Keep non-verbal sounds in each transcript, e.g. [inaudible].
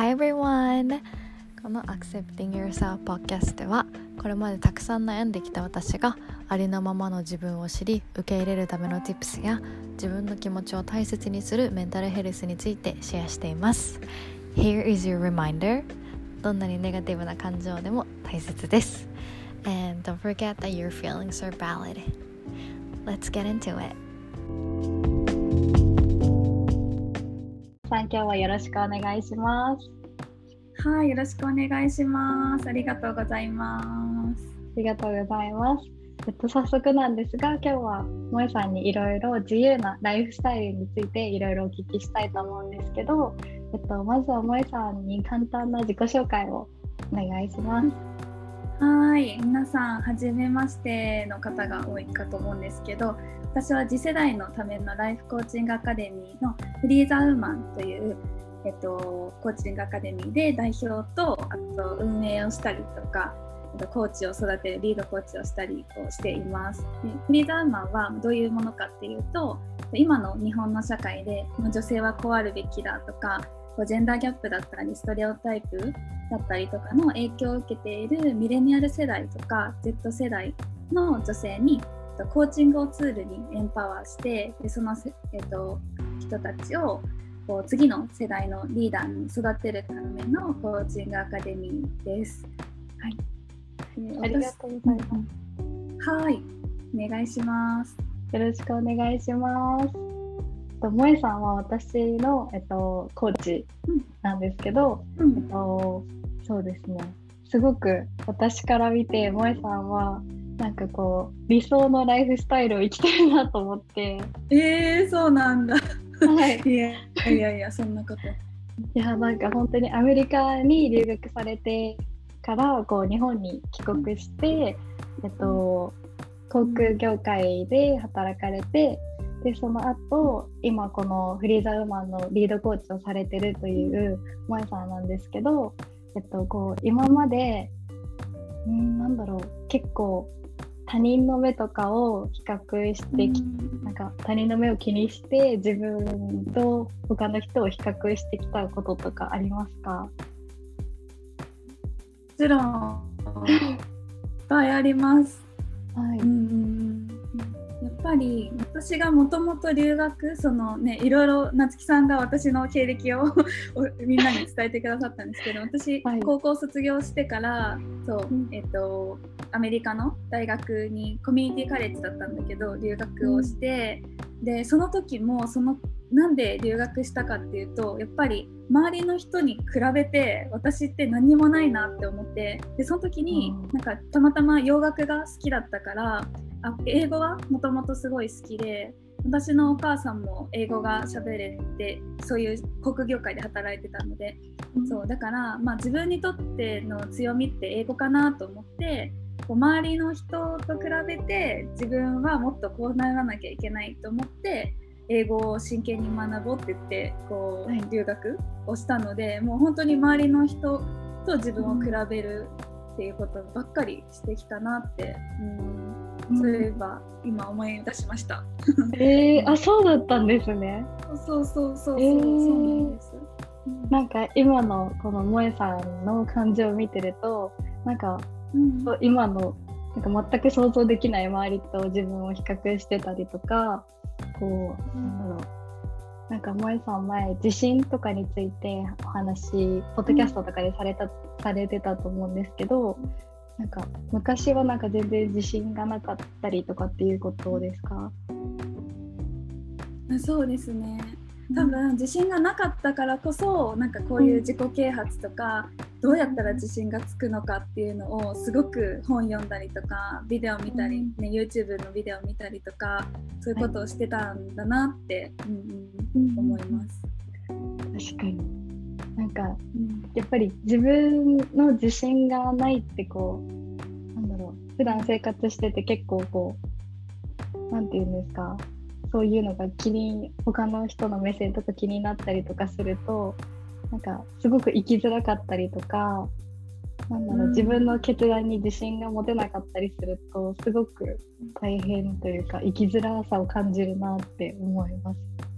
Hi everyone! この Accepting Yourself Podcast ではこれまでたくさん悩んできた私がありのままの自分を知り受け入れるための Tips や自分の気持ちを大切にするメンタルヘルスについてシェアしています Here is your reminder どんなにネガティブな感情でも大切です And don't forget that your feelings are valid Let's get into it さん今日はよろしくお願いしますはい、よろしくお願いします。ありがとうございます。ありがとうございます。えっと、早速なんですが、今日は萌さんにいろいろ自由なライフスタイルについていろいろお聞きしたいと思うんですけど、えっと、まずは萌さんに簡単な自己紹介をお願いします。はい、皆さん、はじめましての方が多いかと思うんですけど、私は次世代のためのライフコーチングアカデミーのフリーザウーマンというえっと、コーチングアカデミーで代表とあと運営をしたりとかコーチを育てるリードコーチをしたりをしています。でフリーダーマンはどういうものかっていうと今の日本の社会で女性はこうあるべきだとかジェンダーギャップだったりストレオタイプだったりとかの影響を受けているミレニアル世代とか Z 世代の女性にコーチングをツールにエンパワーしてでその、えっと、人たちをこう次の世代のリーダーに育てるためのコーチングアカデミーです。はい。ありがとうございます。はい、お願いします。よろしくお願いします。と萌さんは私のえっとコーチなんですけど、うん、えっとそうですね。すごく私から見て萌さんはなんかこう理想のライフスタイルを生きてるなと思って。えー、そうなんだ。はい、[laughs] いやいやいやそんなこと。いやなんか本当にアメリカに留学されてからこう日本に帰国して、えっと、航空業界で働かれてでその後今このフリーザウーマンのリードコーチをされてるという萌さんなんですけど、えっと、こう今までんなんだろう結構他人の目とかを比較してき、うん、なんか他人の目を気にして自分と他の人を比較してきたこととかありますか？もちろん。[laughs] いっぱいあります。はい、うん。やっぱり私がもともと留学そのねいろいろ夏木さんが私の経歴を [laughs] みんなに伝えてくださったんですけど私、はい、高校卒業してからそう、うん、えっとアメリカの大学にコミュニティカレッジだったんだけど留学をして、うん、でその時もそのなんで留学したかっていうとやっぱり周りの人に比べて私って何にもないなって思ってでその時になんかたまたま洋楽が好きだったからあ英語はもともとすごい好きで私のお母さんも英語が喋れてそういう航空業界で働いてたので、うん、そうだから、まあ、自分にとっての強みって英語かなと思ってこう周りの人と比べて自分はもっとこうならなきゃいけないと思って英語を真剣に学ぼうって言ってこう、留学をしたのでもう本当に周りの人と自分を比べるっていうことばっかりしてきたなって、うん、そういえば今思い出しました。えー、あそうだったんですね。そうそうそうそう、えー、そうなんです。なんか今のこの萌さんの感情を見てるとなんか、うん、今のなんか全く想像できない周りと自分を比較してたりとかこう、なんだろうなんか萌さん前地震とかについてお話ポッドキャストとかでされた、うん、されてたと思うんですけどなんか昔はなんか全然自信がなかったりとかっていうことですか？そうですね。多分自信がなかったからこそなんかこういう自己啓発とか、どうやったら自信がつくのかっていうのをすごく本読んだりとかビデオ見たり、ね、YouTube のビデオ見たりとかそういうことをしてたんだなって、うんうん、思います。確かになんか、うん、やっぱり自分の自信がないってこうなんだろう普段生活してて結構こうなんて言うんですかそういうのが気に他の人の目線とか気になったりとかするとなんかすごく生きづらかったりとかなんだろう、自分の決断に自信が持てなかったりするとすごく大変というか生きづらさを感じるなって思います。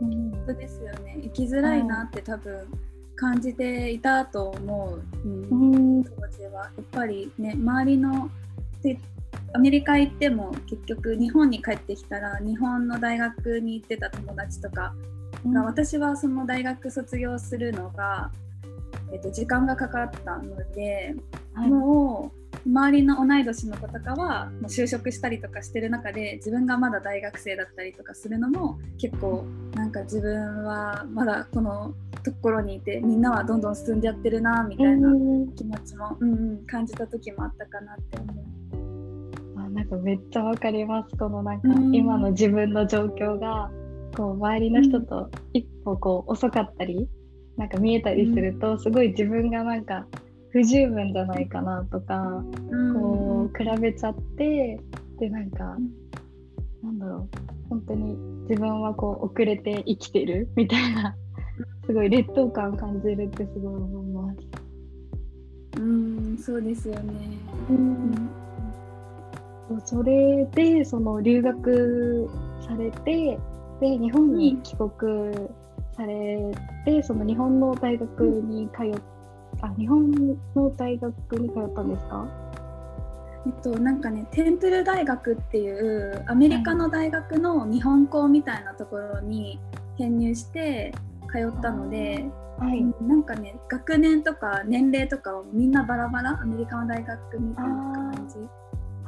うん、そうですよね。生きづらいなって多分感じていたと思う、うん、当時は。やっぱりね周りのでアメリカ行っても結局日本に帰ってきたら日本の大学に行ってた友達とかが、うん、私はその大学卒業するのが、えっと、時間がかかったので、はい、もう周りの同い年の子とかはもう就職したりとかしてる中で自分がまだ大学生だったりとかするのも結構なんか自分はまだこのところにいてみんなはどんどん進んじゃってるなみたいな気持ちも、うんうん、感じた時もあったかなって思う。あなんかめっちゃわかります。このなんか今の自分の状況がこう周りの人と一歩こう遅かったりなんか見えたりするとすごい自分がなんか不十分じゃないかなとか、うん、こう比べちゃってでなんか、うん、なんだろう本当に自分はこう遅れて生きてるみたいなすごい劣等感感じるってすごい思います。うんそうですよね。うん、それでその留学されてで日本に帰国されて、その日本の大学に通ってあ日本の大学に通ったんですか？えっと、なんかねテンプル大学っていうアメリカの大学の日本校みたいなところに編入して通ったので、はい、なんかね学年とか年齢とかをみんなバラバラアメリカの大学みたいな感じ、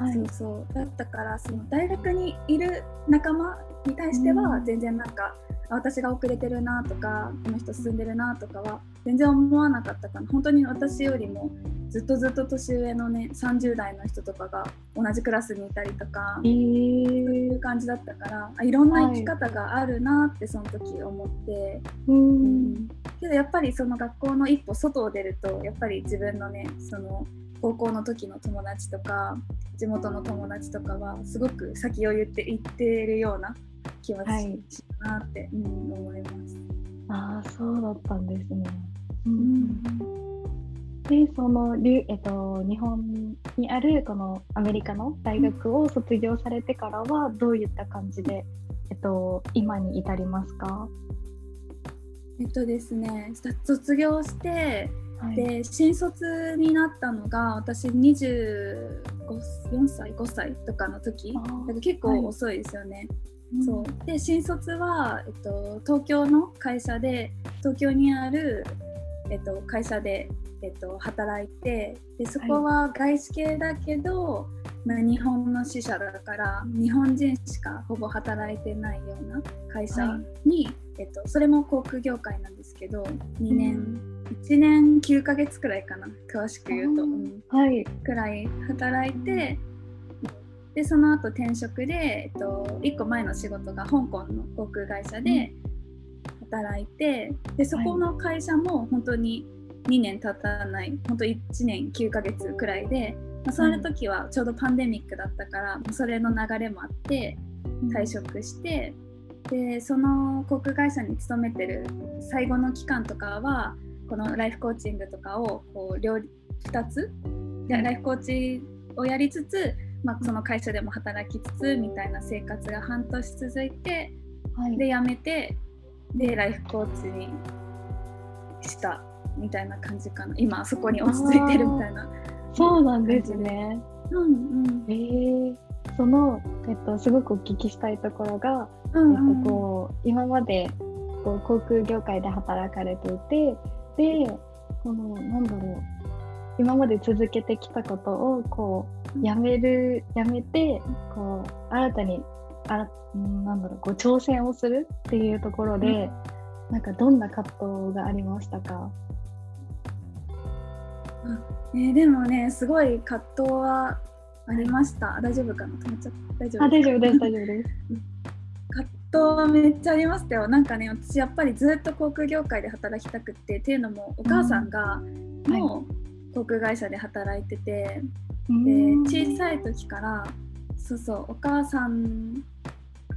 はい、そうそう。だったからその大学にいる仲間に対しては全然なんか、私が遅れてるなとかこの人進んでるなとかは全然思わなかったかな。本当に私よりもずっとずっと年上のね30代の人とかが同じクラスにいたりとか、え。ー、そういう感じだったからあいろんな生き方があるなってその時思って、はい、うん。けどやっぱりその学校の一歩外を出るとやっぱり自分のねその高校の時の友達とか地元の友達とかはすごく先を言って言ってるような気はしなって、うん、思います。ああそうだったんですね。うん、でその、えっと、日本にあるこのアメリカの大学を卒業されてからはどういった感じで、えっと、今に至りますか？えっとですね卒業してはい、で新卒になったのが私24歳5歳とかの時。だから結構遅いですよね。はい、そう。で新卒は、えっと、東京の会社で東京にある、えっと、会社で、えっと、働いてでそこは外資系だけど、まあ、日本の支社だから日本人しかほぼ働いてないような会社に、はい、えっと、それも航空業界なんですけど2年、1年9ヶ月くらいかな詳しく言うと、うん、はい、くらい働いてでその後転職で、えっと、1個前の仕事が香港の航空会社で働いてでそこの会社も本当に2年経たない本当1年9ヶ月くらいでまあ、その時はちょうどパンデミックだったから、それの流れもあって退職して、でその航空会社に勤めてる最後の期間とかはこのライフコーチングとかをこう両2つライフコーチをやりつつ、まあ、その会社でも働きつつみたいな生活が半年続いて、はい、で辞めてでライフコーチにしたみたいな感じかな。今そこに落ち着いてるみたいな。そうなんですね。うんうん、えー、その、えっと、すごくお聞きしたいところが、うんうん、えっと、こう今までこう航空業界で働かれていてでこのなんだろう。今まで続けてきたことをこうやめるやめてこう新たにあなんだろうこう挑戦をするっていうところで、うん、なんかどんな葛藤がありましたか？えー、でもねすごい葛藤はありました。大丈夫かな？止めちゃ大丈夫？あ大丈夫です大丈夫です。葛藤はめっちゃありましたよ。なんかね私やっぱりずっと航空業界で働きたくってっていうのもお母さんがもう航空会社で働いてて、はい、で小さい時からそうそうお母さん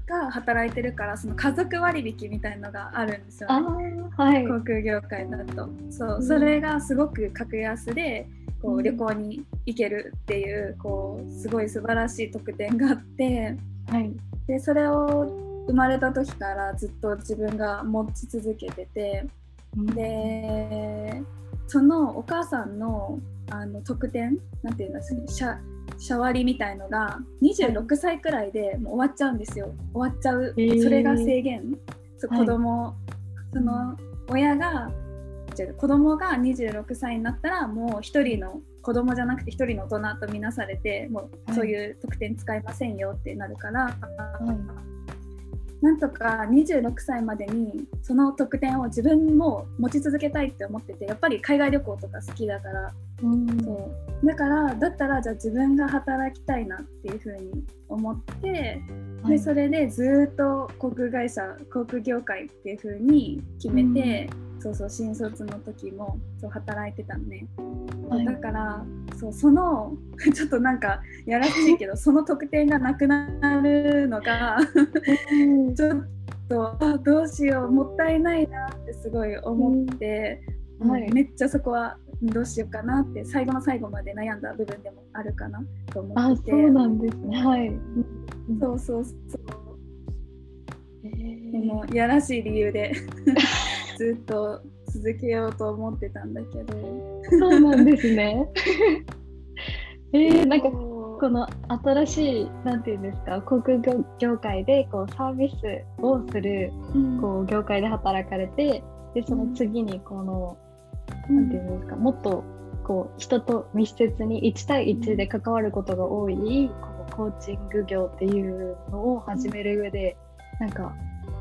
が働いてるからその家族割引みたいのがあるんですよね、はい、航空業界だと。そうそれがすごく格安でこう旅行に行けるっていうこうすごい素晴らしい特典があって、はい、でそれを生まれた時からずっと自分が持ち続けててでそのお母さんのあの特典なんていうんですかシャシャワリみたいのが26歳くらいでもう終わっちゃうんですよ。終わっちゃう、えー、それが制限。そう子供、はい、その親が子供が26歳になったらもう1人の子供じゃなくて1人の大人とみなされてもうそういう特典使いませんよってなるから、はいなんとか26歳までにその特典を自分も持ち続けたいって思っててやっぱり海外旅行とか好きだから、うん、そう。だからだったらじゃあ自分が働きたいなっていうふうに思って、はい、でそれでずっと航空会社航空業界っていうふうに決めて、うん、そうそう新卒の時もそう働いてたのね。はい、だからそうその [laughs] ちょっとなんかやらしいけど [laughs] その特典がなくなるのが [laughs] ちょっとあどうしようもったいないなってすごい思って、はい、めっちゃそこはどうしようかなって最後の最後まで悩んだ部分でもあるかなと思ってて。そうなんですね。はい。そうそうそう。でもやらしい理由でずっと続けようと思ってたんだけど。そうなんですね。[laughs] えー、なんかこの新しいなんていうんですか航空業界でこうサービスをする、こう業界で働かれてでその次にこの、うん、なんていうんですかもっとこう人と密接に1対1で関わることが多い、このコーチング業っていうのを始める上でなんか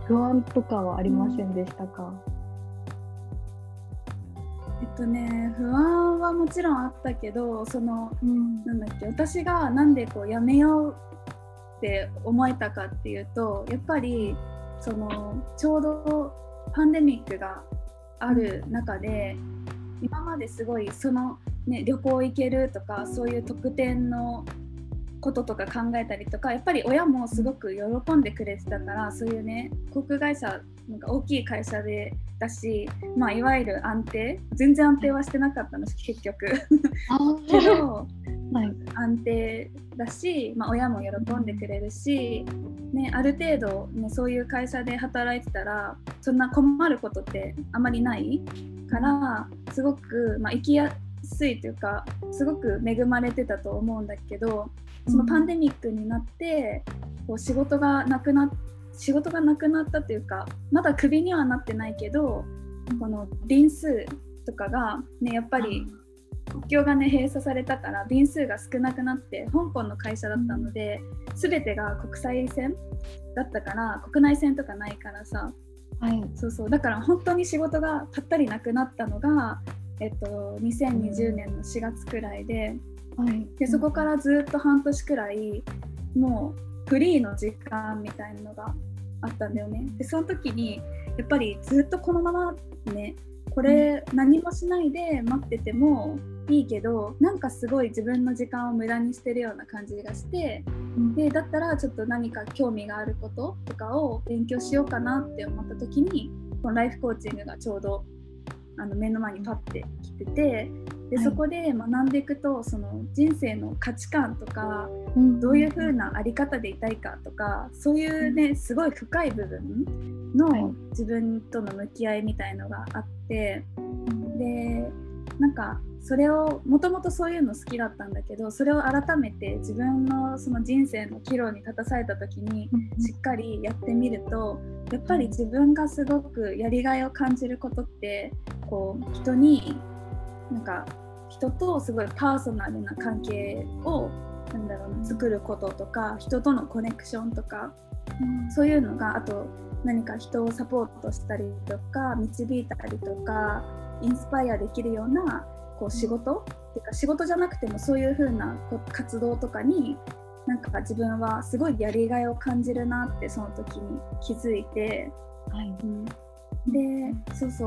不安とかはありませんでしたか、えっとね不安はもちろんあったけどその、うん、なんだっけ私がなんでこうやめようって思えたかっていうとやっぱりそのちょうどパンデミックがある中で、今まですごいその、ね、旅行行けるとかそういう特典のこととか考えたりとかやっぱり親もすごく喜んでくれてたからそういうね航空会社なんか大きい会社でだし、まあ、いわゆる安定全然安定はしてなかったの結局。[laughs] けど、はい、安定だし、まあ、親も喜んでくれるし、ね、ある程度、ね、そういう会社で働いてたらそんな困ることってあまりないからすごく、まあ、生きやすいというかすごく恵まれてたと思うんだけどそのパンデミックになってこう仕事がなくなっ仕事がなくなったというかまだクビにはなってないけどこの便数とかがねやっぱり国境がね閉鎖されたから便数が少なくなって香港の会社だったので、うん、全てが国際線だったから国内線とかないからさ、はい、そうそう。だから本当に仕事がぱったりなくなったのが、えっと、2020年の4月くらいで,、はい、でそこからずっと半年くらいもうフリーの時間みたいなのがあったんだよね。でその時にやっぱりずっとこのままねこれ何もしないで待っててもいいけどなんかすごい自分の時間を無駄にしてるような感じがしてでだったらちょっと何か興味があることとかを勉強しようかなって思った時にこのライフコーチングがちょうどあの目の前にパッて来ててで、そこで学んでいくとその人生の価値観とか、うん、どういう風な在り方でいたいかとかそういうねすごい深い部分の自分との向き合いみたいのがあってでなんかそれをもともとそういうの好きだったんだけどそれを改めて自分のその人生の岐路に立たされた時にしっかりやってみるとやっぱり自分がすごくやりがいを感じることってこう人になんか人とすごいパーソナルな関係をなんだろうな作ることとか人とのコネクションとか、うん、そういうのがあと何か人をサポートしたりとか導いたりとかインスパイアできるようなこう仕事、っていうか仕事じゃなくてもそういう風な活動とかになんか自分はすごいやりがいを感じるなってその時に気づいて、はい。うん、でそうそ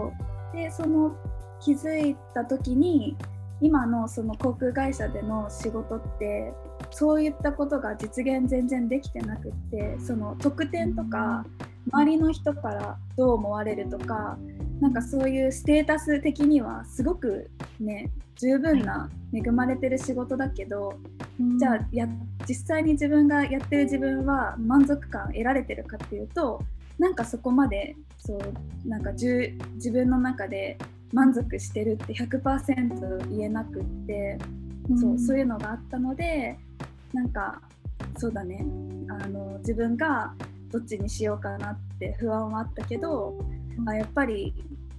う。でその気づいた時に今のその航空会社での仕事ってそういったことが実現全然できてなくってその特典とか周りの人からどう思われるとかなんかそういうステータス的にはすごくね十分な恵まれてる仕事だけどじゃあや実際に自分がやってる自分は満足感得られてるかっていうとなんかそこまでそうなんか自分の中で満足してるって100%言えなくって、うん、そうそういうのがあったのでなんかそうだね。あの自分がどっちにしようかなって不安はあったけど、あやっぱり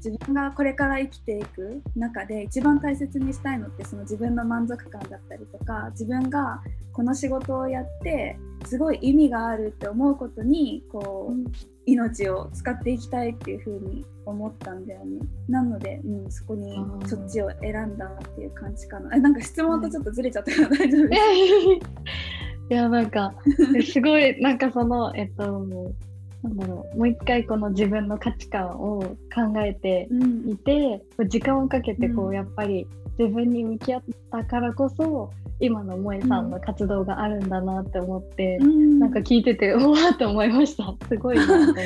自分がこれから生きていく中で一番大切にしたいのってその自分の満足感だったりとか自分がこの仕事をやってすごい意味があるって思うことにこう、うん、命を使っていきたいっていうふうに思ったんだよね。なので、うん、そこにそっちを選んだっていう感じかな。えなんか質問とちょっとずれちゃったから [laughs] 大丈夫です。[laughs] いやなんかすごいなんかそのえっとなんだろう。もう一回この自分の価値観を考えていて、うん、時間をかけてこう、うん、やっぱり自分に向き合ったからこそ今の萌えさんの活動があるんだなって思って、うん、なんか聞いてて [laughs] うわーって思いました。すごいなと思って。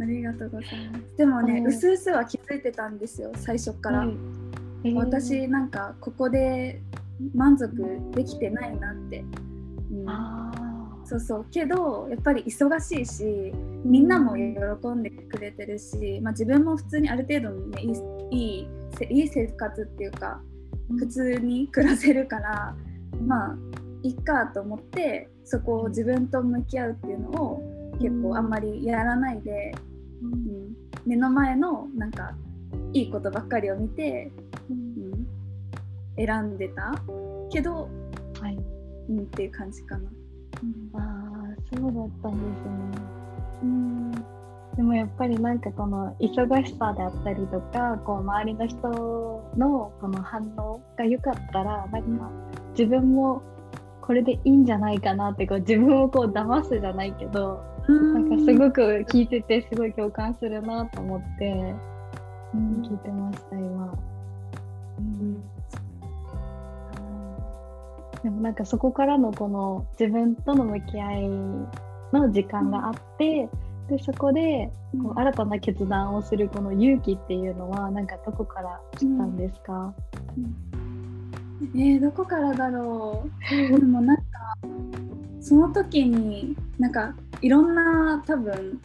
ありがとうございます。でもねうすうすは気づいてたんですよ最初から、えー、私なんかここで満足できてないなって、うん、あそうそう。けどやっぱり忙しいしみんなも喜んでくれてるし、まあ、自分も普通にある程度ねいいいいいい生活っていうか普通に暮らせるからまあいっかと思ってそこを自分と向き合うっていうのを結構あんまりやらないで、うん、目の前のなんかいいことばっかりを見て、うん、選んでた？けど、はい。うん、っていう感じかな。ああそうだったんですね。うんでもやっぱりなんかこの忙しさであったりとかこう周りの人のこの反応が良かったらなんか自分もこれでいいんじゃないかなってこう自分をこう騙すじゃないけどなんかすごく聞いててすごい共感するなと思って、うん、聞いてました今。うんでもなんかそこからのこの自分との向き合いの時間があって、でそこでこう新たな決断をするこの勇気っていうのはなんかどこから来たんですか、うん、えー、どこからだろう。[laughs] でもなんかその時になんかいろんな多分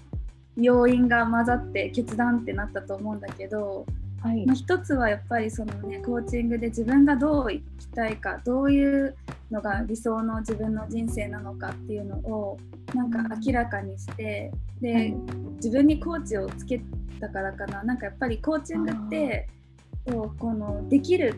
要因が混ざって決断ってなったと思うんだけどはい、まあ、一つはやっぱりそのねコーチングで自分がどう生きたいかどういうのが理想の自分の人生なのかっていうのをなんか明らかにしてで、はい、自分にコーチをつけたからかな。なんかやっぱりコーチングってこのできる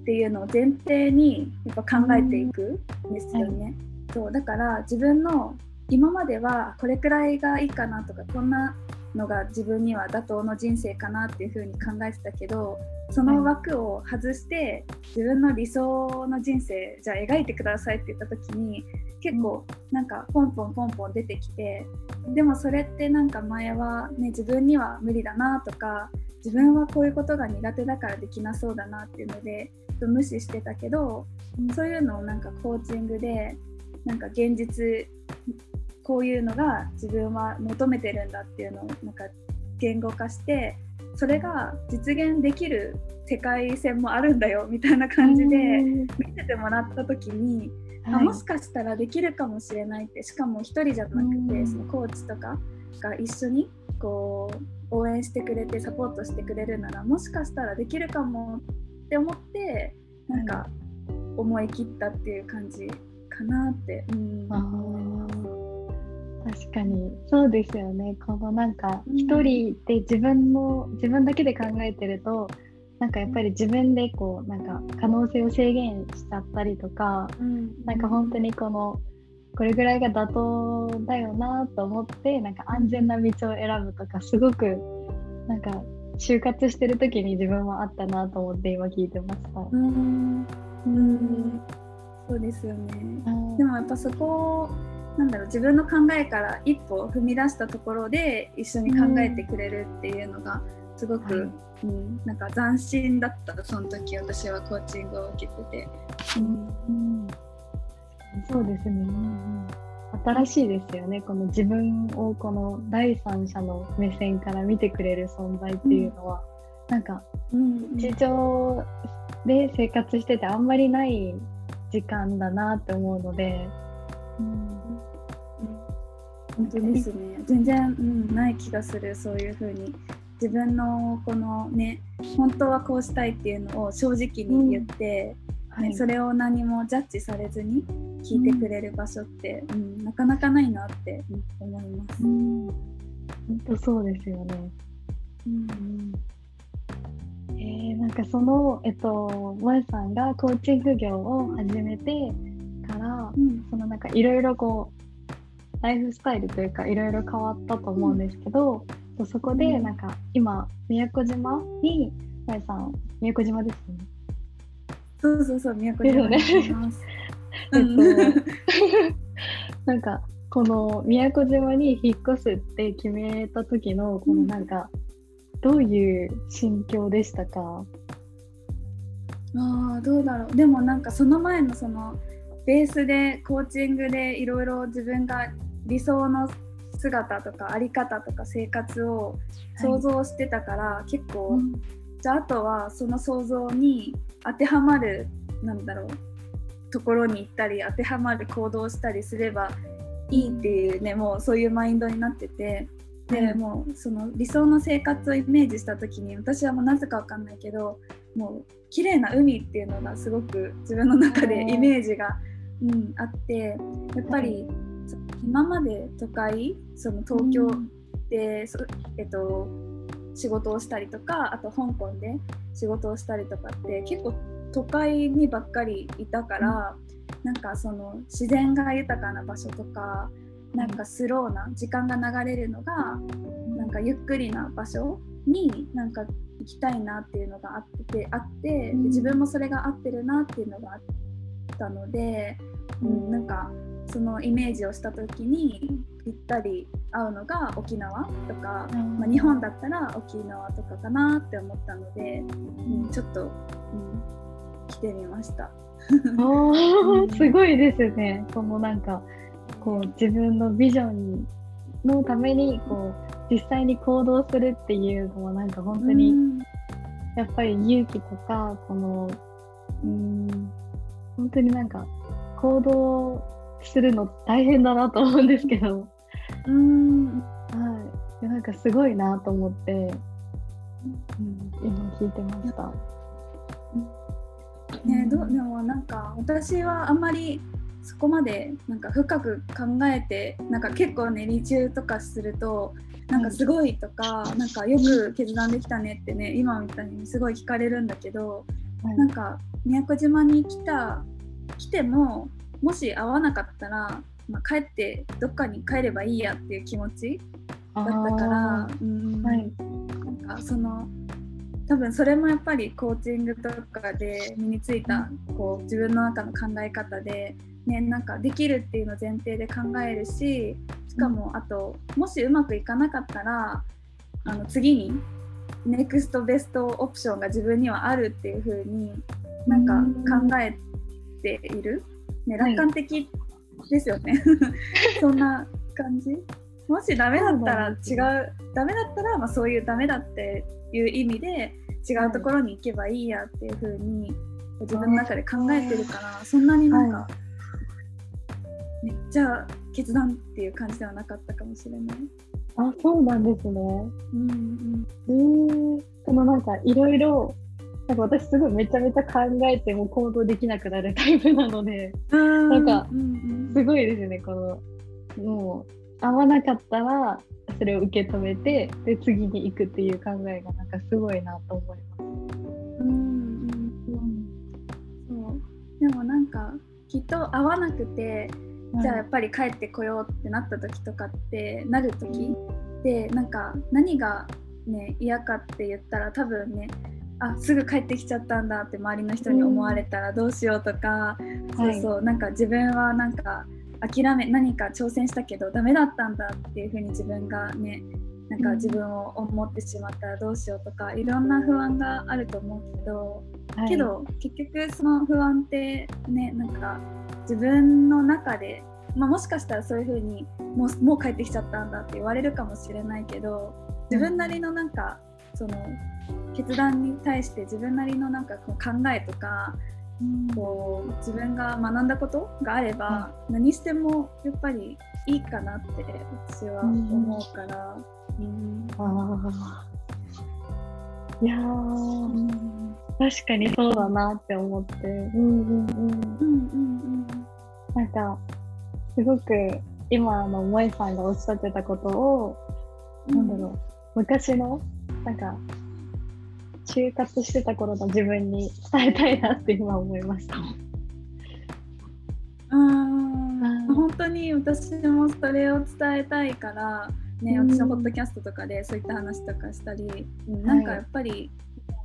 っていうのを前提にやっぱ考えていくんですよね。はい、そうだから自分の今まではこれくらいがいいかなとかこんなのが自分には妥当の人生かなっていうふうに考えてたけどその枠を外して自分の理想の人生じゃあ描いてくださいって言った時に結構なんかポンポンポンポン出てきてでもそれってなんか前はね自分には無理だなとか自分はこういうことが苦手だからできなそうだなっていうので無視してたけどそういうのをなんかコーチングでなんか現実こういうのが自分は求めてるんだっていうのをなんか言語化してそれが実現できる世界線もあるんだよみたいな感じで見せてもらった時に、はい、あもしかしたらできるかもしれないってしかも1人じゃなくてそのコーチとかが一緒にこう応援してくれてサポートしてくれるならもしかしたらできるかもって思ってなんか思い切ったっていう感じかなって、うん。確かに。そうですよね。このなんか一人で自分の自分だけで考えてるとなんかやっぱり自分でこうなんか可能性を制限しちゃったりとか、うん、なんか本当にこのこれぐらいが妥当だよなと思ってなんか安全な道を選ぶとかすごくなんか就活してる時に自分もあったなと思って今聞いてました。うん。うん。そうですよね。でもやっぱそこなんだろう自分の考えから一歩踏み出したところで一緒に考えてくれるっていうのがすごく、はい、うん、なんか斬新だった。その時私はコーチングを受けてて。うん、うん、そうですね、うん新しいですよね。この自分をこの第三者の目線から見てくれる存在っていうのは、うん、なんか日常で生活しててあんまりない時間だなって思うので。うん本当ですね。全然、うん、ない気がするそういうふうに。自分のこのね本当はこうしたいっていうのを正直に言って、うん、ね、はい、それを何もジャッジされずに聞いてくれる場所って、うん、うん、なかなかないなって思います。うん、本当そうですよね。うんえー、なんかその、えっと、萌さんがコーチング業を始めてから、うん、そのなんかいろいろこうライフスタイルというかいろいろ変わったと思うんですけど、うん、そこでなんか今宮古島に萌さん宮古島ですね？そうそうそう宮古島にいます。えっとなんかこの宮古島に引っ越すって決めた時のこのなんか、どういう心境でしたか？あどうだろう。でもなんかその前のそのベースでコーチングでいろいろ自分が理想の姿とか在り方とか生活を想像してたから、はい、結構、うん、じゃああとはその想像に当てはまるなんだろうところに行ったり当てはまる行動したりすればいいっていうねもうそういうマインドになっててでもうその理想の生活をイメージした時に私はもうなぜか分かんないけどもう綺麗な海っていうのがすごく自分の中でイメージが、うん、あってやっぱり、今まで都会その東京で、えっと、仕事をしたりとかあと香港で仕事をしたりとかって結構都会にばっかりいたから、うん、なんかその自然が豊かな場所とかなんかスローな時間が流れるのがなんかゆっくりな場所になんか行きたいなっていうのがあってあって自分もそれが合ってるなっていうのがあったので、うん、なんかそのイメージをした時にぴったり合うのが沖縄とか、まあ、日本だったら沖縄とかかなって思ったので、うん、ちょっと、うん、来てみました。すごいですね。そのなんかこう自分のビジョンのためにこう実際に行動するっていうのはなんか本当にやっぱり勇気とかこのうん本当になんか行動するの大変だなと思うんですけど。うん。はい。なんかすごいなと思って、うん、今聞いてました。ね、どでもなんか私はあんまりそこまでなんか深く考えてなんか結構ね離中とかするとなんかすごいとか、なんかよく決断できたねってね今みたいにすごい聞かれるんだけど、はい、なんか宮古島に来た来てももし会わなかったら、まあ、帰ってどっかに帰ればいいやっていう気持ちだったからうん、はい、なんかその多分それもやっぱりコーチングとかで身についたこう自分の中の考え方でね、なんかできるっていうのを前提で考えるししかもあともしうまくいかなかったらあの次にネクストベストオプションが自分にはあるっていう風になんか考えている、ね、楽観的ですよね、はい、そんな感じ？もしダメだったら違うダメだったらまあそういうダメだっていう意味で違うところに行けばいいやっていう風に自分の中で考えてるからそんなになんか、はいめっちゃ決断っていう感じではなかったかもしれない。あ、そうなんですね。うんうん。えー、そのなんかいろいろなんか私すごいめちゃめちゃ考えても行動できなくなるタイプなので、なんかすごいですね、このもう合わなかったらそれを受け止めてで次に行くっていう考えがなんかすごいなと思います。うんうん。うん、そう。でもなんかきっと合わなくてじゃあやっぱり帰ってこようってなった時とかってなる時でなんか何がね嫌かって言ったら多分ねあすぐ帰ってきちゃったんだって周りの人に思われたらどうしようとか、うん、そうそう、はい、なんか自分はなんか諦め何か挑戦したけどダメだったんだっていう風に自分がねなんか自分を思ってしまったらどうしようとかいろんな不安があると思うけど、はい、けど結局その不安ってねなんか自分の中で、まあ、もしかしたらそういう風にもうもう帰ってきちゃったんだって言われるかもしれないけど自分なりのなんかその決断に対して自分なりのなんかこう考えとかこう自分が学んだことがあれば、何してもやっぱりいいかなって私は思うから。うん、あいや確かにそうだなって思って。うんうんうん。うんうんうん。なんかすごく今の萌さんがおっしゃってたことを、うん、なんだろう昔のなんか就活してた頃の自分に伝えたいなって今思いました。うん本当に私もそれを伝えたいからね、私のポッドキャストとかでそういった話とかしたり、うん、なんかやっぱり、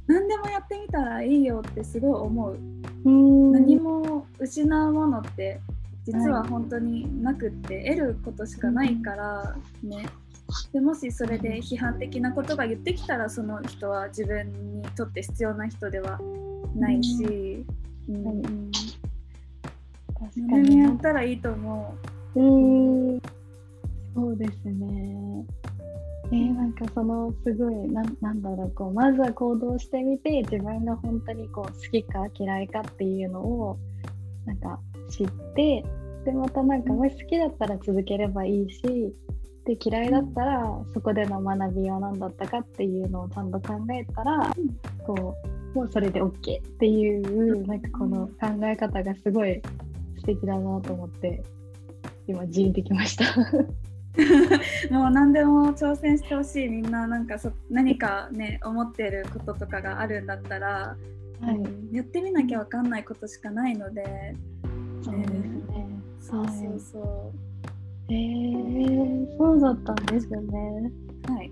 何でもやってみたらいいよってすごい思う。う何も失うものって実は本当になくって、得ることしかないからね。でもしそれで批判的なことが言ってきたらその人は自分にとって必要な人ではないし、うん、うん、確かにやったらいいと思う。うん。そうですね。えー、なんかそのすごいななんだろう。こうまずは行動してみて自分が本当にこう好きか嫌いかっていうのをなんか知ってでまたなんかもし好きだったら続ければいいしで嫌いだったらそこでの学びは何だったかっていうのをちゃんと考えたらこうもうそれで OK っていうなんかこの考え方がすごい素敵だなと思って今じんてきました。[laughs] もう何でも挑戦してほしい。みんななんかそ何かね思ってることとかがあるんだったら、はい、やってみなきゃ分かんないことしかないので、そうですね、そうそうそう、へえー、そうだったんですよね。はい。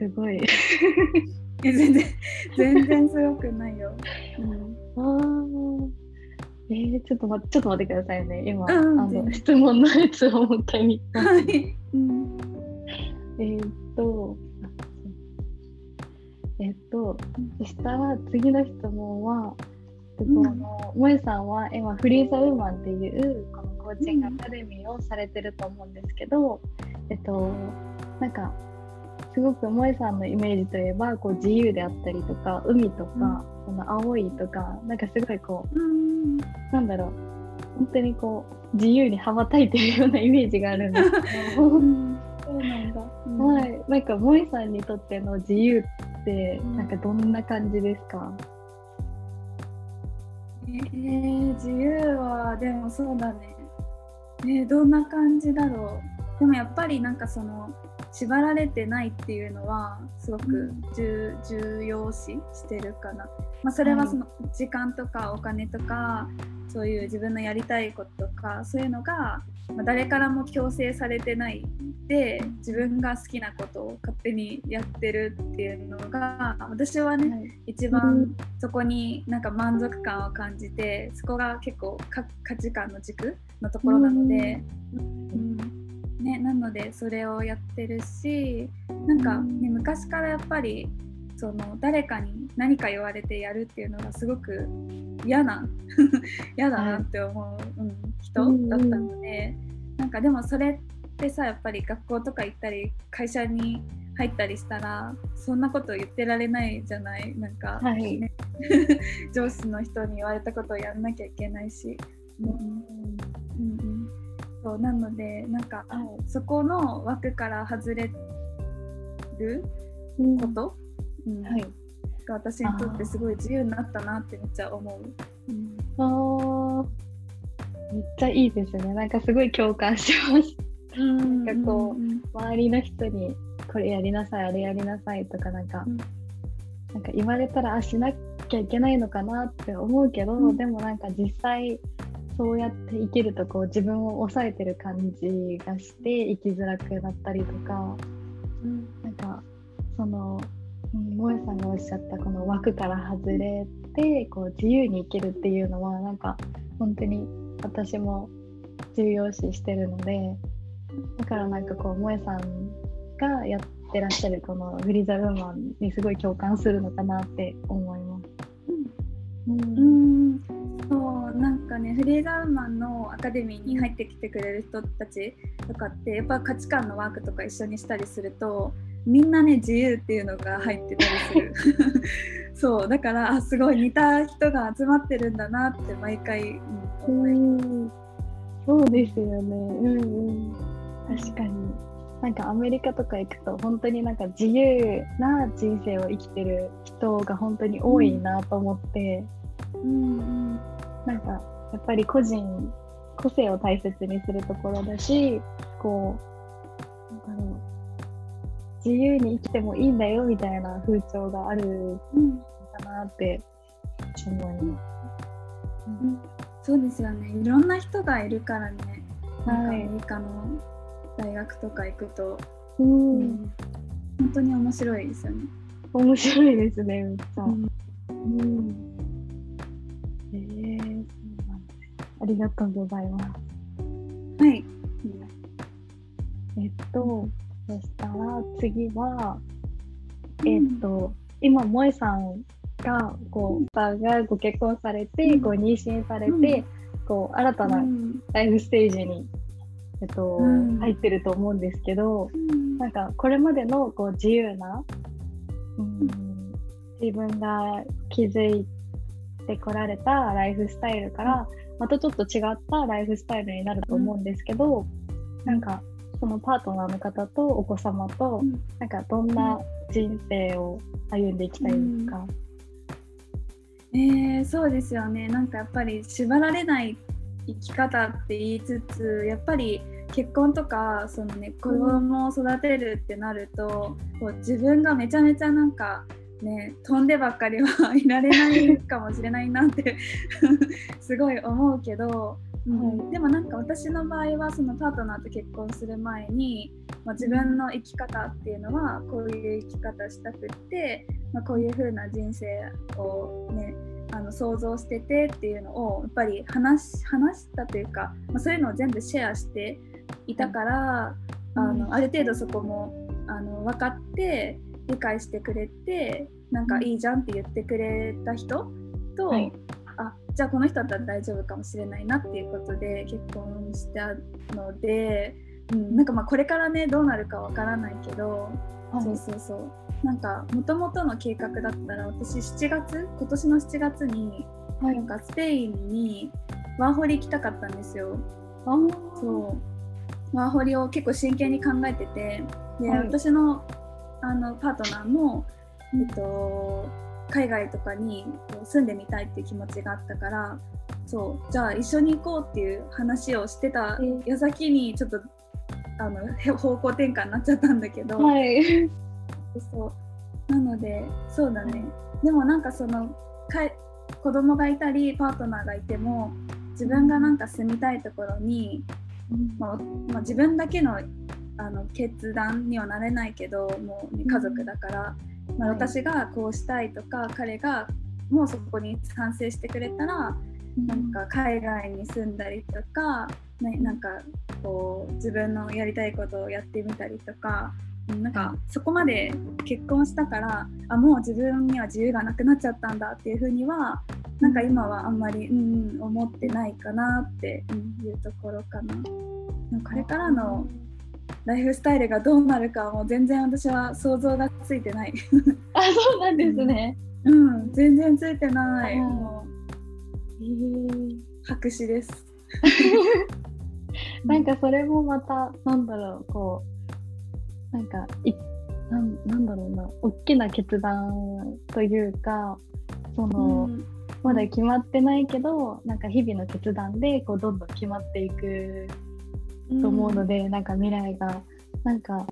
すごい。[laughs] 全然全然すごくないよ、うん、ああえー、ちょっと待って、ちょっと待ってくださいね。今、うん、あの質問のやつをもう一回見た。はい、うん、えっと、えっと、そしたら次の質問は、えっと、の萌さんは今フリーザウーマンっていうこのコーチングアカデミーをされてると思うんですけど、えっとなんかすごく萌さんのイメージといえばこう自由であったりとか海とか、この青いとかなんかすごいこう、うん、なんだろう。本当にこう自由に羽ばたいてるようなイメージがあるんですけど、うん、[laughs] そうなんだ、うん、はい。なんか萌さんにとっての自由ってなんかどんな感じですか、えー、自由はでもそうだね。えー、どんな感じだろう。でもやっぱりなんかその縛られてないっていうのはすごく重,、重要視してるかな、まあ、それはその時間とかお金とかそういう自分のやりたいこととかそういうのが、まあ、誰からも強制されてないで自分が好きなことを勝手にやってるっていうのが私はね、はい、一番そこになんか満足感を感じてそこが結構価値観の軸のところなので。うんね、なのでそれをやってるしなんか、ね、昔からやっぱりその誰かに何か言われてやるっていうのがすごく嫌な [laughs] 嫌だなって思う、はい、うん、人だったので、なんかでもそれってさやっぱり学校とか行ったり会社に入ったりしたらそんなこと言ってられないじゃない？なんか、ね、はい、[laughs] 上司の人に言われたことをやんなきゃいけないし。うんそうなのでなんか、はい、そこの枠から外れること、うん、はい、が私にとってすごい自由になったなってめっちゃ思う。うん、あめっちゃいいですね。なんかすごい共感します。うん、なんかこう、周りの人にこれやりなさいあれやりなさいとかなんか、うん、なんか言われたらあしなきゃいけないのかなって思うけど、うん、でもなんか実際そうやって生きるとこう自分を抑えてる感じがして生きづらくなったりとか、うん、なんかその萌さんがおっしゃったこの枠から外れてこう自由に生きるっていうのはなんか本当に私も重要視してるのでだからなんかこう萌さんがやってらっしゃるこのフリーザウーマンにすごい共感するのかなって思います。うん、うんそうなんかねフリーザーマンのアカデミーに入ってきてくれる人たちとかってやっぱ価値観のワークとか一緒にしたりするとみんなね自由っていうのが入ってたりする。[laughs] そうだからあすごい似た人が集まってるんだなって毎回、うん、思います。そうですよね。うんうん。確かに。なんかアメリカとか行くと本当になんか自由な人生を生きてる人が本当に多いなと思って、うん、うん、なんかやっぱり個人個性を大切にするところだしこうなんだろう自由に生きてもいいんだよみたいな風潮があるんだなって思います。うん、そうですよね。いろんな人がいるからね、はい、アメリカの大学とか行くと、うん、うん、本当に面白いですよね。面白いですねめっちゃ。うん、うんありがとうございます。はい。えっと、そしたら次は、えっ、ー、と、今、萌えさんが、こう、がご結婚されて、こう、妊娠されて、こう、新たなライフステージに、えっと、入ってると思うんですけど、なんか、これまでの、こう、自由な、うん、自分が築いてこられたライフスタイルから、またちょっと違ったライフスタイルになると思うんですけど、なんかそのパートナーの方とお子様と、うん、なんかどんな人生を歩んでいきたいですか、うん、えー、そうですよね。なんかやっぱり縛られない生き方って言いつつやっぱり結婚とかその、ね、子供を育てるってなると、うん、こう自分がめちゃめちゃなんかね飛んでばっかりはいられないかもしれないなって [laughs] すごい思うけどうん、でもなんか私の場合はそのパートナーと結婚する前に、まあ、自分の生き方っていうのはこういう生き方したくって、まあ、こういう風な人生をねあの想像しててっていうのをやっぱり話話したというか、まあ、そういうのを全部シェアしていたから、あのある程度そこもあの分かって理解してくれてなんかいいじゃんって言ってくれた人と、はい、あじゃあこの人だったら大丈夫かもしれないなっていうことで結婚したので、うん、なんかまあこれからねどうなるかわからないけど、はい、そうそうそう。なんかもともとの計画だったら私7月今年の7月に、はい、なんかスペインにワーホリ行きたかったんですよ。あそう。ワーホリを結構真剣に考えててで、はい、私のあのパートナーも、えっと、海外とかに住んでみたいっていう気持ちがあったからそうじゃあ一緒に行こうっていう話をしてた矢先にちょっとあの方向転換になっちゃったんだけど、はい、そう。なのでそうだね。でもなんかそのか子供がいたりパートナーがいても自分がなんか住みたいところに、まあ、まあ、自分だけのあの決断にはなれないけどもう、ね、家族だから、まあ、私がこうしたいとか、彼がもうそこに賛成してくれたら、なんか海外に住んだりとか、ね、なんかこう自分のやりたいことをやってみたりとかなんかそこまで結婚したからあもう自分には自由がなくなっちゃったんだっていうふうにはなんか今はあんまり、うん、思ってないかなっていうところかな。これからのライフスタイルがどうなるかもう全然私は想像がついてない。[laughs] あそうなんですね、うん、うん、全然ついてない、もう、えー、白紙です。[laughs] なんかそれもまたなんだろうこうなんかいなんなんだろうな大きな決断というかその、うん、まだ決まってないけどなんか日々の決断でこうどんどん決まっていくと思うので、うん、なんか未来がなんか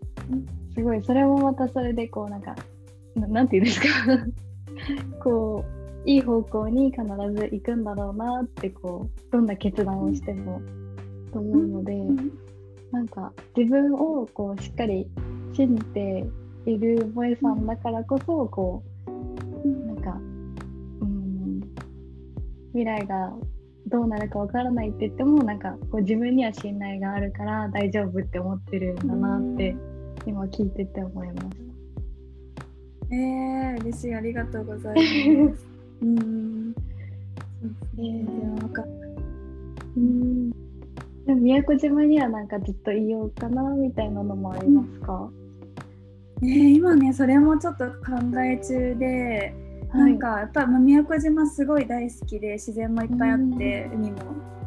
すごいそれもまたそれでこうなんかなんていうんですか？[laughs] こういい方向に必ず行くんだろうなってこうどんな決断をしてもと思うので、うん、なんか自分をこうしっかり信じている萌えさんだからこそこうなんかうん未来がどうなるかわからないって言ってもなんかこう自分には信頼があるから大丈夫って思ってるんだなって今聞いてて思います。えー、嬉しいありがとうございます。[laughs] うん。えー、分かった。うん。でも宮古島にはなんかずっといようかなみたいなのもありますか、ね、今ねそれもちょっと考え中で、はい、なんかやっぱ宮古島すごい大好きで自然もいっぱいあって、海も、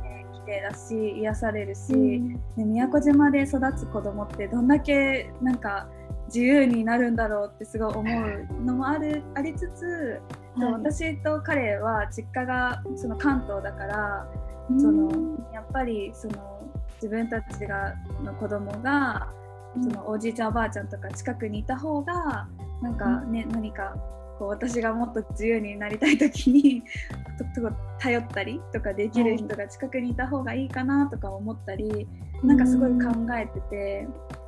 ね、綺麗だし癒されるし、ね、宮古島で育つ子供ってどんだけなんか自由になるんだろうってすごい思うのもあるありつつ、はい、私と彼は実家がその関東だから、そのやっぱりその自分たちがの子供がそのおじいちゃんおばあちゃんとか近くにいた方がなんかね、何かこう私がもっと自由になりたい時に [laughs] 頼ったりとかできる人が近くにいた方がいいかなとか思ったり、なんかすごい考えてて。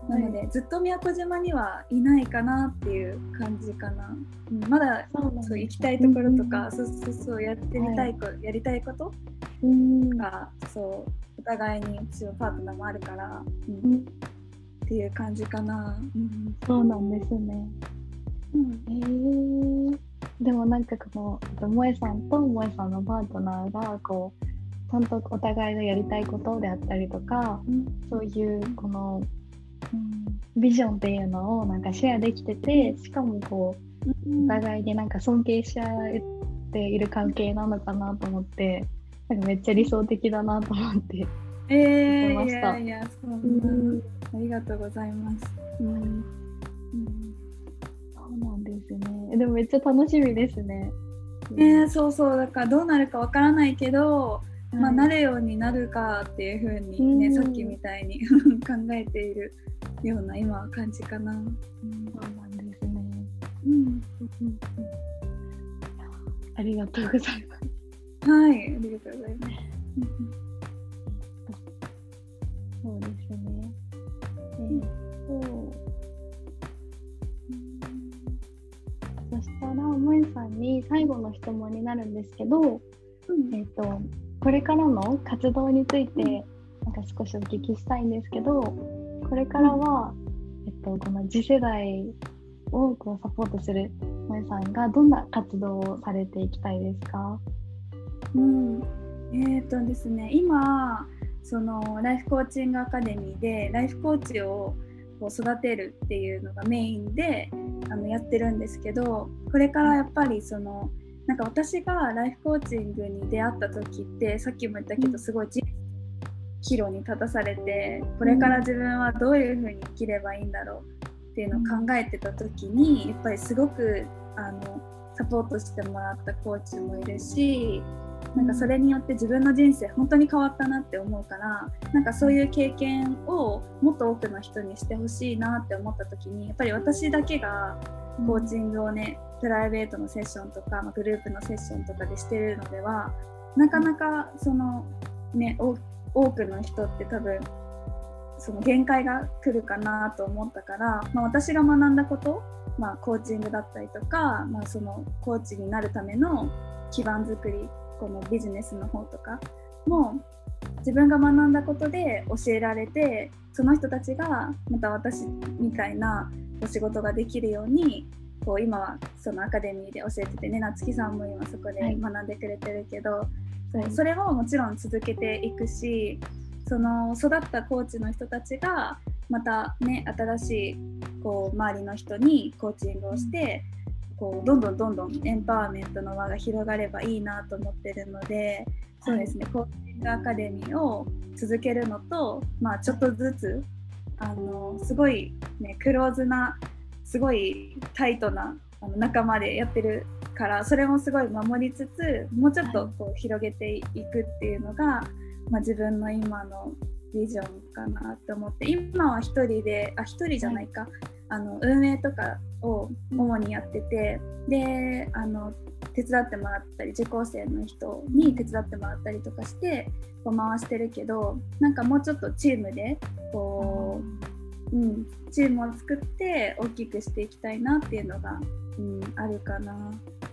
なので、ずっと宮古島にはいないかなっていう感じかな。うん、まだそう行きたいところとか、そうそうそうやってみたいこ、はい、やりたいことが、そうお互いに一応パートナーもあるから、うん、っていう感じかな。うん、そうなんですね。うん、えー、でもなんかこの萌えさんと萌えさんのパートナーがこうちゃんとお互いのやりたいことであったりとか、うん、そういうこの、うん、ビジョンっていうのをなんかシェアできててしかもこうお互いになんか尊敬し合っている関係なのかなと思ってなんかめっちゃ理想的だなと思って。えー、いやいやそう、うん、ありがとうございます。うん、ですね。でもめっちゃ楽しみですね。ね、そうそうだからどうなるかわからないけど、まあ、なるようになるかっていうふうにね、うん、さっきみたいに [laughs] 考えているような今は感じかな。うん、そうなんですね。うん、うん、ありがとうございます。はい、ありがとうございます。萌えさんに最後の質問になるんですけど、うん、えー、っと、これからの活動について、なんか少しお聞きしたいんですけど、これからは、えっと、この次世代をこうサポートする萌えさんがどんな活動をされていきたいですか？うん、えっ、ー、とですね、今、そのライフコーチングアカデミーでライフコーチをこう育てるっていうのがメインであのやってるんですけどこれからやっぱりそのなんか私がライフコーチングに出会った時ってさっきも言ったけどすごい岐路に立たされてこれから自分はどういうふうに生きればいいんだろうっていうのを考えてた時にやっぱりすごくあのサポートしてもらったコーチもいるしなんかそれによって自分の人生本当に変わったなって思うからなんかそういう経験をもっと多くの人にしてほしいなって思った時にやっぱり私だけがコーチングをねプライベートのセッションとか、まあ、グループのセッションとかでしてるのではなかなかそのね多くの人って多分その限界が来るかなと思ったから、まあ、私が学んだこと、まあ、コーチングだったりとか、まあ、そのコーチになるための基盤作りこのビジネスの方とかも自分が学んだことで教えられてその人たちがまた私みたいなお仕事ができるようにこう今はそのアカデミーで教えててね夏木さんも今そこで学んでくれてるけど、はい、それももちろん続けていくしその育ったコーチの人たちがまたね新しいこう周りの人にコーチングをして、こうどんどんどんどんエンパワーメントの輪が広がればいいなと思ってるのでそうですね、コーチングアカデミーを続けるのと、まあ、ちょっとずつあのすごい、ね、クローズなすごいタイトなあの仲間でやってるからそれもすごい守りつつもうちょっとこう広げていくっていうのが、まあ、自分の今のビジョンかなと思って今は1人であ1人じゃないか、はい、あの運営とかを主にやっててであの手伝ってもらったり受講生の人に手伝ってもらったりとかしてこう回してるけどなんかもうちょっとチームでこう、うん、チームを作って大きくしていきたいなっていうのが、うん、あるかな。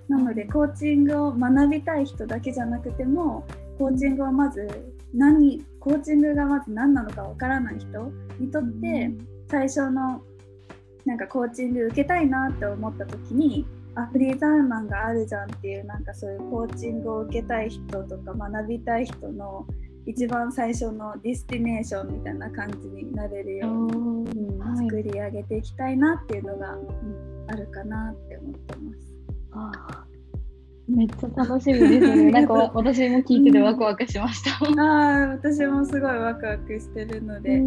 なのでコーチングを学びたい人だけじゃなくてもコーチングはまず何コーチングがまず何なのかわからない人にとって最初のなんかコーチング受けたいなって思った時にあフリーザーマンがあるじゃんっていうなんかそういうコーチングを受けたい人とか学びたい人の一番最初の destination みたいな感じになれるように、うんはい、作り上げていきたいなっていうのが、うん、あるかなって思ってます。あめっちゃ楽しみですね。[laughs] なんか私も聞いててワクワクしました。ああ、私もすごいワクワクしてるので、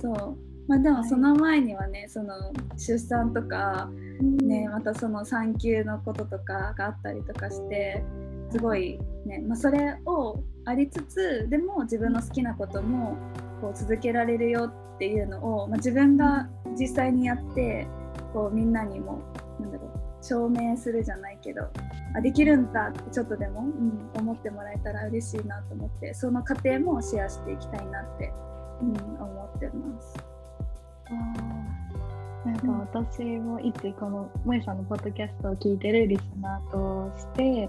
そう。まあでもその前にはね、はい、その出産とか、ね、またその産休のこととかがあったりとかして、すごいね、まあ、それをありつつでも自分の好きなこともこう続けられるよっていうのを、まあ、自分が実際にやってこうみんなにもなんだろう証明するじゃないけどあできるんだってちょっとでも、うん、思ってもらえたら嬉しいなと思ってその過程もシェアしていきたいなって、うん、思ってます。あなんか私もいつこの萌さんのポッドキャストを聞いてるリスナーとして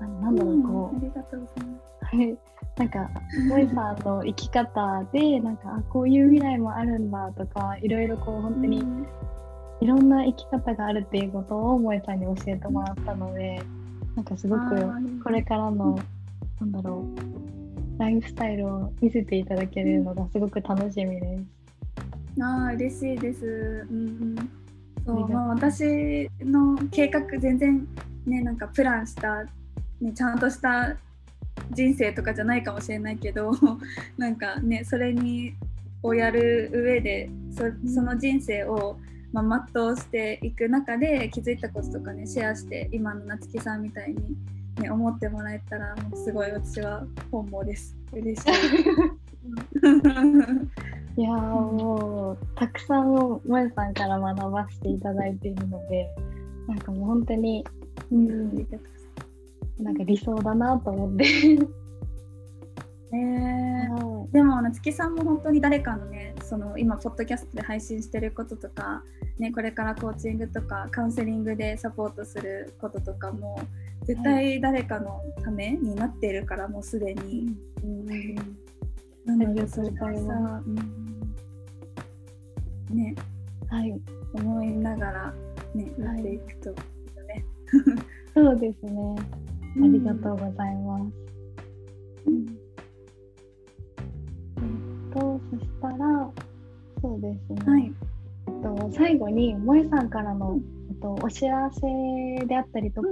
あのなんだろう、こう、ありがとうございます。はい、なんか、萌さんの生き方で、なんか、こういう未来もあるんだとか、いろいろこう、本当に、いろんな生き方があるっていうことを萌さんに教えてもらったので、なんかすごくこれからの、なんだろう、ライフスタイルを見せていただけるのがすごく楽しみです。ああ、嬉しいです。うん、うん。そう、まあ、私の計画全然ね、なんかプランしたね、ちゃんとした人生とかじゃないかもしれないけど [laughs] なんかねそれにをやる上でそその人生を、まあ、全うしていく中で気づいたこととかねシェアして今の夏木さんみたいに、ね、思ってもらえたらもうすごい私は本望です嬉しい。いやもうたくさんもえさんから学ばせていただいているのでなんかもう本当に、うん、なんか理想だなと思って。え [laughs] ー、でも夏木さんも本当に誰かのねその今ポッドキャストで配信してることとか、ね、これからコーチングとかカウンセリングでサポートすることとかも絶対誰かのためになっているからもうすでに。うん、なのでそれからさ、うん、ね、はい、思いながらね、やっていくといいよね。[laughs] そうですね。ありがとうございます。うん、えっと、そしたら、そうですね。はい、えっと、最後に、萌えさんからの、えっと、お知らせであったりとか、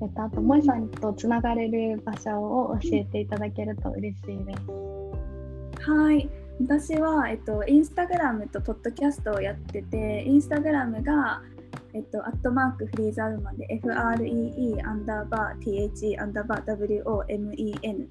うん、えっと、あと、萌えさんとつながれる場所を教えていただけると嬉しいです。はい。私は、えっと、インスタグラムとポッドキャストをやってて、インスタグラムが、えっと、アットマークフリーザーウマンで FREE アンダーバー TH アンダーバー WOMEN、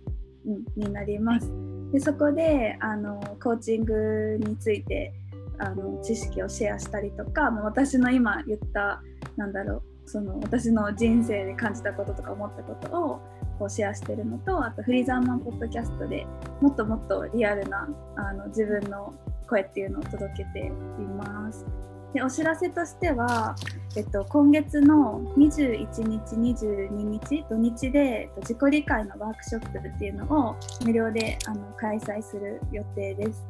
うん、になります。でそこであのコーチングについてあの知識をシェアしたりとか、私の今言ったなんだろうその私の人生で感じたこととか思ったことをこうシェアしてるのとあとフリーザーマンポッドキャストでもっともっとリアルなあの自分の声っていうのを届けています。でお知らせとしては、えっと、今月の21日、22日、土日で、えっと、自己理解のワークショップっていうのを無料であの開催する予定です。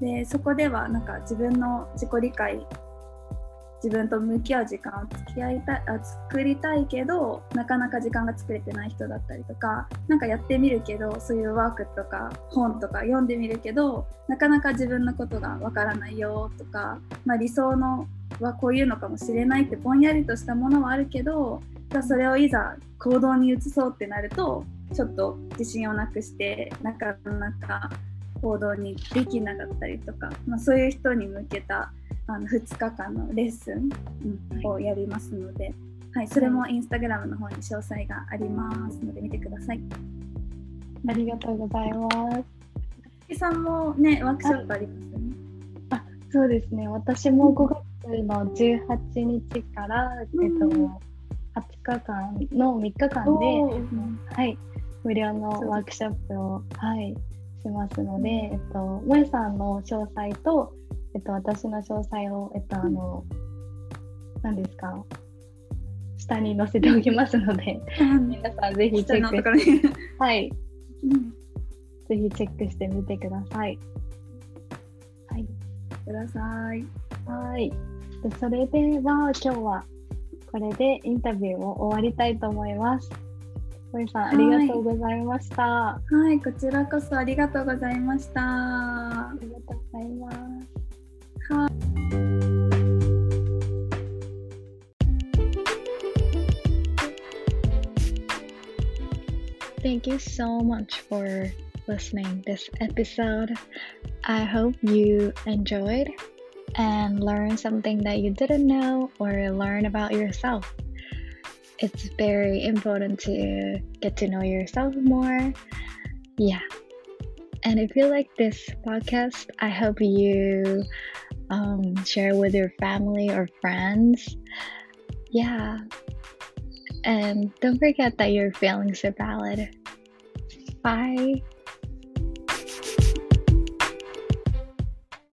でそこではなんか自分の自己理解自分と向き合う時間を付き合いたいあ作りたいけどなかなか時間が作れてない人だったりとか何かやってみるけどそういうワークとか本とか読んでみるけどなかなか自分のことがわからないよとか、まあ、理想のはこういうのかもしれないってぼんやりとしたものはあるけどそれをいざ行動に移そうってなるとちょっと自信をなくしてなかなか行動にできなかったりとか、まあ、そういう人に向けたあの2日間のレッスン、うん、をやりますので、はい、それもインスタグラムの方に詳細がありますので見てください。ありがとうございます。木さんもね、ワークショップありますよね。あそうですね、私も5月の18日から、えっと、8日間の3日間で、はい、無料のワークショップを、はい、しますので、えっと、萌さんの詳細と、えっと、私の詳細を、えっと、あの、何ですか、下に載せておきますので、皆さんぜひチェックして、はい、うん、ぜひチェックしてみてください。はい。ください。はい。でそれでは今日はこれでインタビューを終わりたいと思います。森さん、ありがとうございました。はい、こちらこそありがとうございました。ありがとうございます。はい。Thank you so much for listening this episode. I hope you enjoyed and learned something that you didn't know or learn about yourself. It's very important to get to know yourself more. Yeah. And if you like this podcast, I hope you um, share with your family or friends. Yeah. And don't forget that your feelings are valid. Bye.